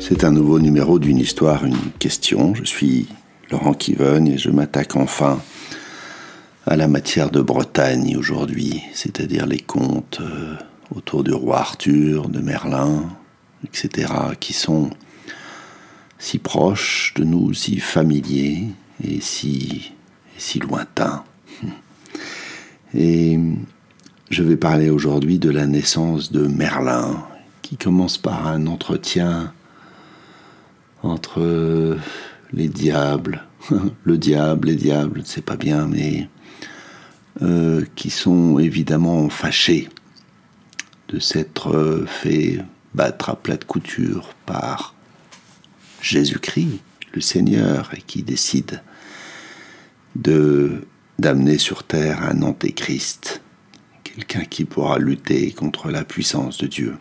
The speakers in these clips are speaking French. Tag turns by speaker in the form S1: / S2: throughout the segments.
S1: C'est un nouveau numéro d'une histoire, une question. Je suis Laurent Kiven et je m'attaque enfin à la matière de Bretagne aujourd'hui, c'est-à-dire les contes euh, autour du roi Arthur, de Merlin, etc., qui sont si proches de nous, si familiers et si lointains. Et je vais parler aujourd'hui de la naissance de Merlin, qui commence par un entretien entre les diables, le diable, les diables, c'est pas bien, mais euh, qui sont évidemment fâchés de s'être fait battre à plat de couture par Jésus-Christ, le Seigneur, et qui décide de d'amener sur terre un antéchrist, quelqu'un qui pourra lutter contre la puissance de Dieu.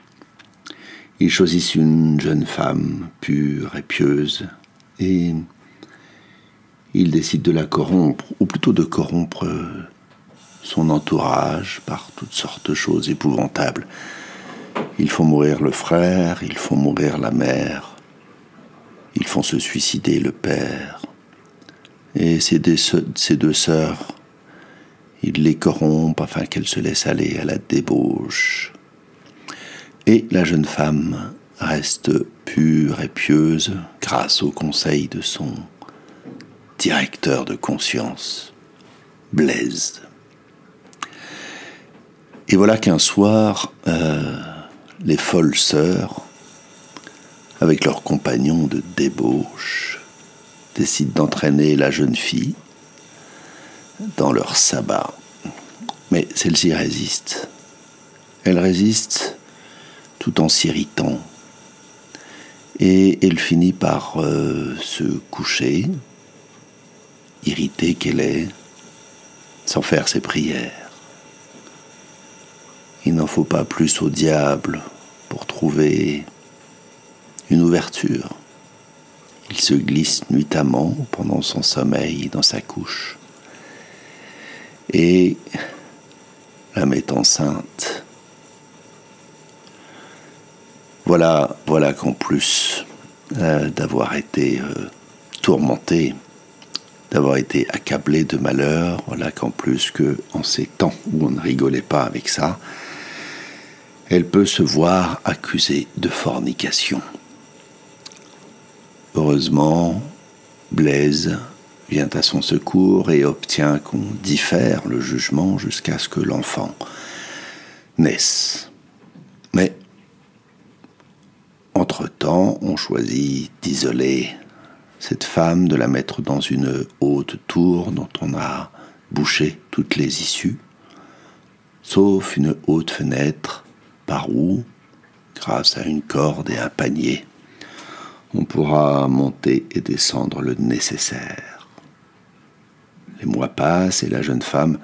S1: Ils choisissent une jeune femme pure et pieuse et ils décident de la corrompre, ou plutôt de corrompre son entourage par toutes sortes de choses épouvantables. Ils font mourir le frère, ils font mourir la mère, ils font se suicider le père. Et ces deux, sœurs, ils les corrompent afin qu'elles se laissent aller à la débauche et la jeune femme reste pure et pieuse grâce au conseil de son directeur de conscience, Blaise. Et voilà qu'un soir, euh, les folles sœurs, avec leurs compagnons de débauche, décident d'entraîner la jeune fille dans leur sabbat. Mais celle-ci résiste. Elle résiste tout en s'irritant. Et elle finit par euh, se coucher, irritée qu'elle est, sans faire ses prières. Il n'en faut pas plus au diable pour trouver une ouverture. Il se glisse nuitamment pendant son sommeil dans sa couche et la met enceinte Voilà, voilà qu'en plus euh, d'avoir été euh, tourmenté, d'avoir été accablé de malheur, voilà qu'en plus que en ces temps où on ne rigolait pas avec ça, elle peut se voir accusée de fornication. Heureusement, Blaise vient à son secours et obtient qu'on diffère le jugement jusqu'à ce que l'enfant naisse. Mais entre-temps, on choisit d'isoler cette femme, de la mettre dans une haute tour dont on a bouché toutes les issues, sauf une haute fenêtre par où, grâce à une corde et un panier, on pourra monter et descendre le nécessaire. Les mois passent et la jeune femme,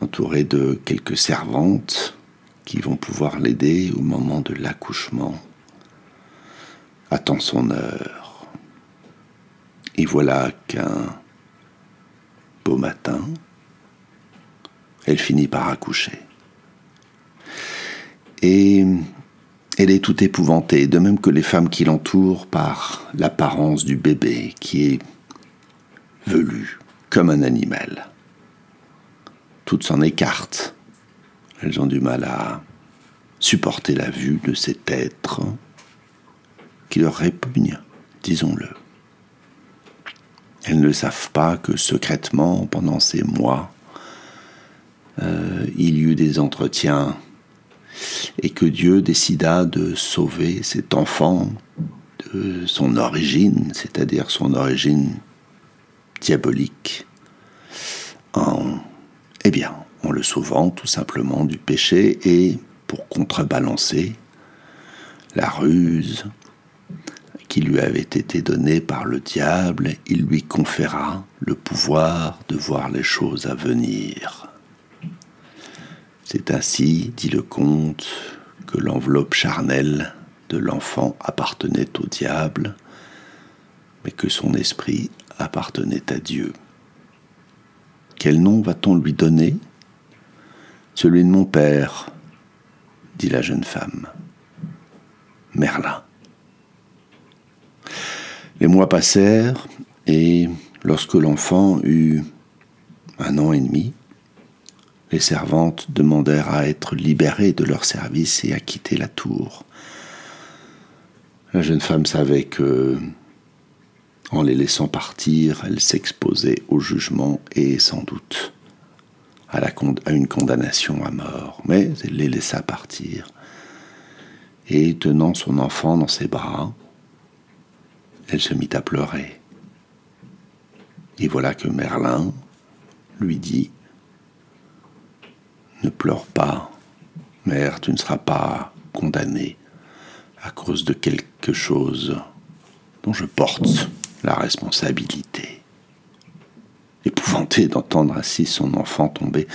S1: entourée de quelques servantes qui vont pouvoir l'aider au moment de l'accouchement, attend son heure. Et voilà qu'un beau matin, elle finit par accoucher. Et elle est tout épouvantée, de même que les femmes qui l'entourent par l'apparence du bébé qui est velu comme un animal. Toutes s'en écartent. Elles ont du mal à supporter la vue de cet être qui leur répugne, disons-le. Elles ne savent pas que secrètement, pendant ces mois, euh, il y eut des entretiens et que Dieu décida de sauver cet enfant de son origine, c'est-à-dire son origine diabolique, en, eh bien, en le sauvant tout simplement du péché et pour contrebalancer la ruse, qui lui avait été donné par le diable, il lui conféra le pouvoir de voir les choses à venir. C'est ainsi, dit le comte, que l'enveloppe charnelle de l'enfant appartenait au diable, mais que son esprit appartenait à Dieu. Quel nom va-t-on lui donner? Celui de mon père, dit la jeune femme. Merlin. Les mois passèrent et lorsque l'enfant eut un an et demi, les servantes demandèrent à être libérées de leur service et à quitter la tour. La jeune femme savait que, en les laissant partir, elle s'exposait au jugement et sans doute à, à une condamnation à mort. Mais elle les laissa partir. Et tenant son enfant dans ses bras, elle se mit à pleurer. Et voilà que Merlin lui dit Ne pleure pas, mère, tu ne seras pas condamnée à cause de quelque chose dont je porte la responsabilité. Épouvantée d'entendre ainsi son enfant tomber,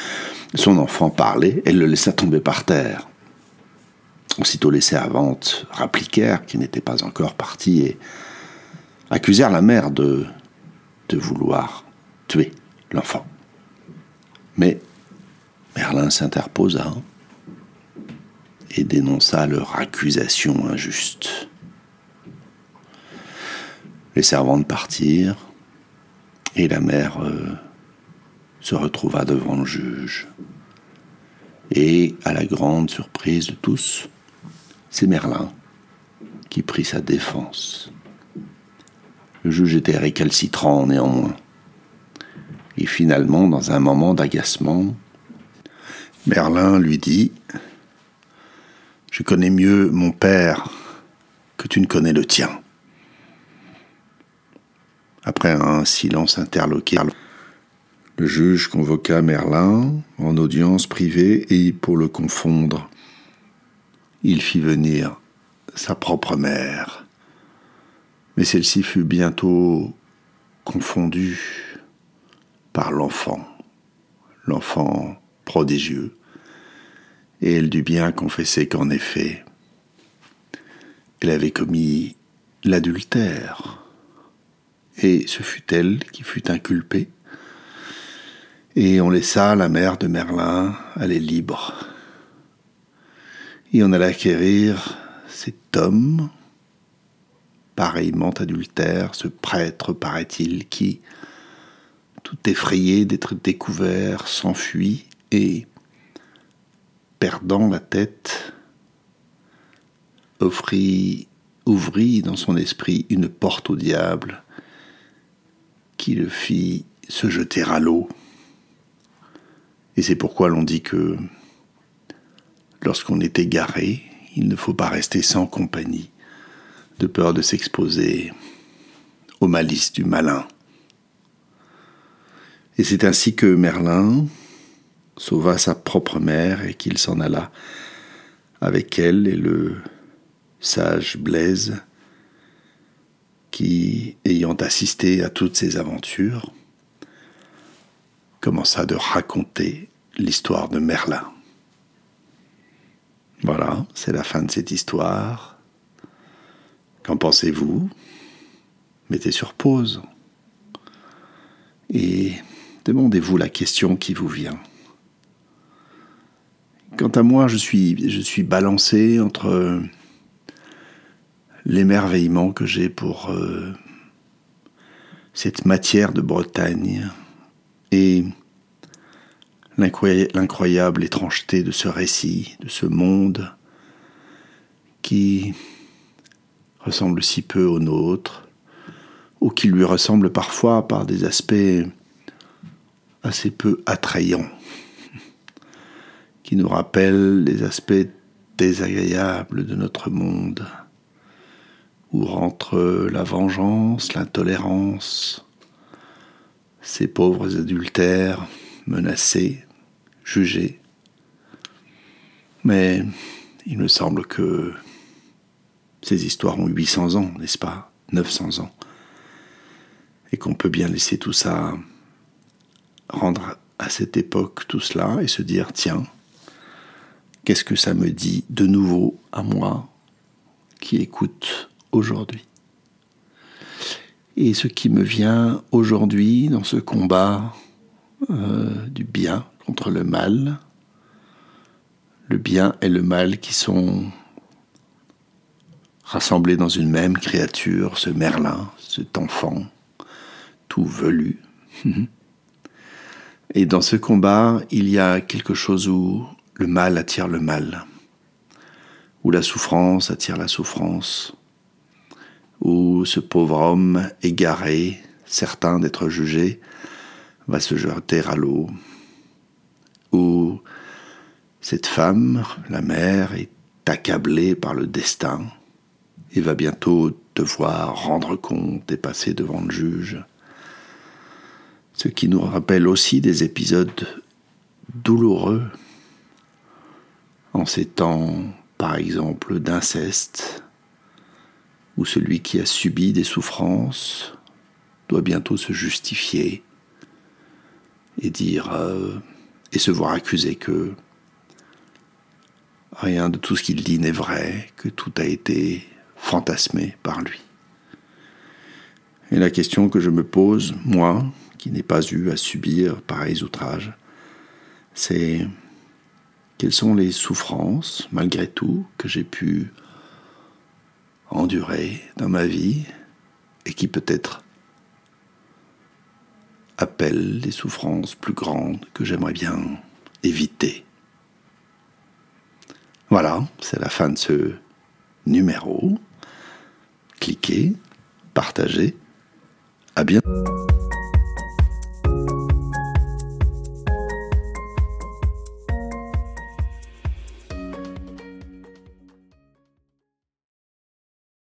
S1: son enfant parler, elle le laissa tomber par terre. Aussitôt les servantes rappliquèrent qu'il n'était pas encore parti et accusèrent la mère de, vouloir tuer l'enfant. Mais Merlin s'interposa et dénonça leur accusation injuste. Les servantes partirent et la mère euh, se retrouva devant le juge. Et à la grande surprise de tous, c'est Merlin qui prit sa défense. Le juge était récalcitrant néanmoins. Et finalement, dans un moment d'agacement, Merlin lui dit je connais mieux mon père que tu ne connais le tien. Après un silence interloqué, le juge convoqua Merlin en audience privée et pour le confondre, il fit venir sa propre mère. Mais celle-ci fut bientôt confondue par l'enfant, l'enfant prodigieux, et elle dut bien confesser qu'en effet, elle avait commis l'adultère, et ce fut elle qui fut inculpée, et on laissa la mère de Merlin aller libre. Et on alla acquérir cet homme, pareillement adultère, ce prêtre, paraît-il, qui, tout effrayé d'être découvert, s'enfuit et, perdant la tête, ouvrit dans son esprit une porte au diable qui le fit se jeter à l'eau. Et c'est pourquoi l'on dit que lorsqu'on est égaré, il ne faut pas rester sans compagnie, de peur de s'exposer aux malices du malin. Et c'est ainsi que Merlin, sauva sa propre mère et qu'il s'en alla avec elle et le sage Blaise, qui, ayant assisté à toutes ces aventures, commença de raconter l'histoire de Merlin. Voilà, c'est la fin de cette histoire. Qu'en pensez-vous? Mettez sur pause et demandez-vous la question qui vous vient. Quant à moi, je suis, balancé entre l'émerveillement que j'ai pour euh, cette matière de Bretagne et l'incroyable étrangeté de ce récit, de ce monde qui ressemble si peu au nôtre, ou qui lui ressemble parfois par des aspects assez peu attrayants qui nous rappelle les aspects désagréables de notre monde, où rentre la vengeance, l'intolérance, ces pauvres adultères menacés, jugés. Mais il me semble que ces histoires ont 800 ans, n'est-ce pas? 900 ans. Et qu'on peut bien laisser tout ça rendre à cette époque tout cela et se dire, tiens, Qu'est-ce que ça me dit de nouveau à moi qui écoute aujourd'hui? Et ce qui me vient aujourd'hui dans ce combat euh, du bien contre le mal, le bien et le mal qui sont rassemblés dans une même créature, ce Merlin, cet enfant, tout velu. Et dans ce combat, il y a quelque chose où le mal attire le mal, où la souffrance attire la souffrance, où ce pauvre homme égaré, certain d'être jugé, va se jeter à l'eau, où cette femme, la mère, est accablée par le destin et va bientôt devoir rendre compte et passer devant le juge. Ce qui nous rappelle aussi des épisodes douloureux en ces temps, par exemple, d'inceste, où celui qui a subi des souffrances doit bientôt se justifier et dire euh, et se voir accuser que rien de tout ce qu'il dit n'est vrai, que tout a été fantasmé par lui. Et la question que je me pose, moi, qui n'ai pas eu à subir pareils outrages, c'est quelles sont les souffrances, malgré tout, que j'ai pu endurer dans ma vie et qui peut-être appellent des souffrances plus grandes que j'aimerais bien éviter. Voilà, c'est la fin de ce numéro. Cliquez, partagez. À bientôt.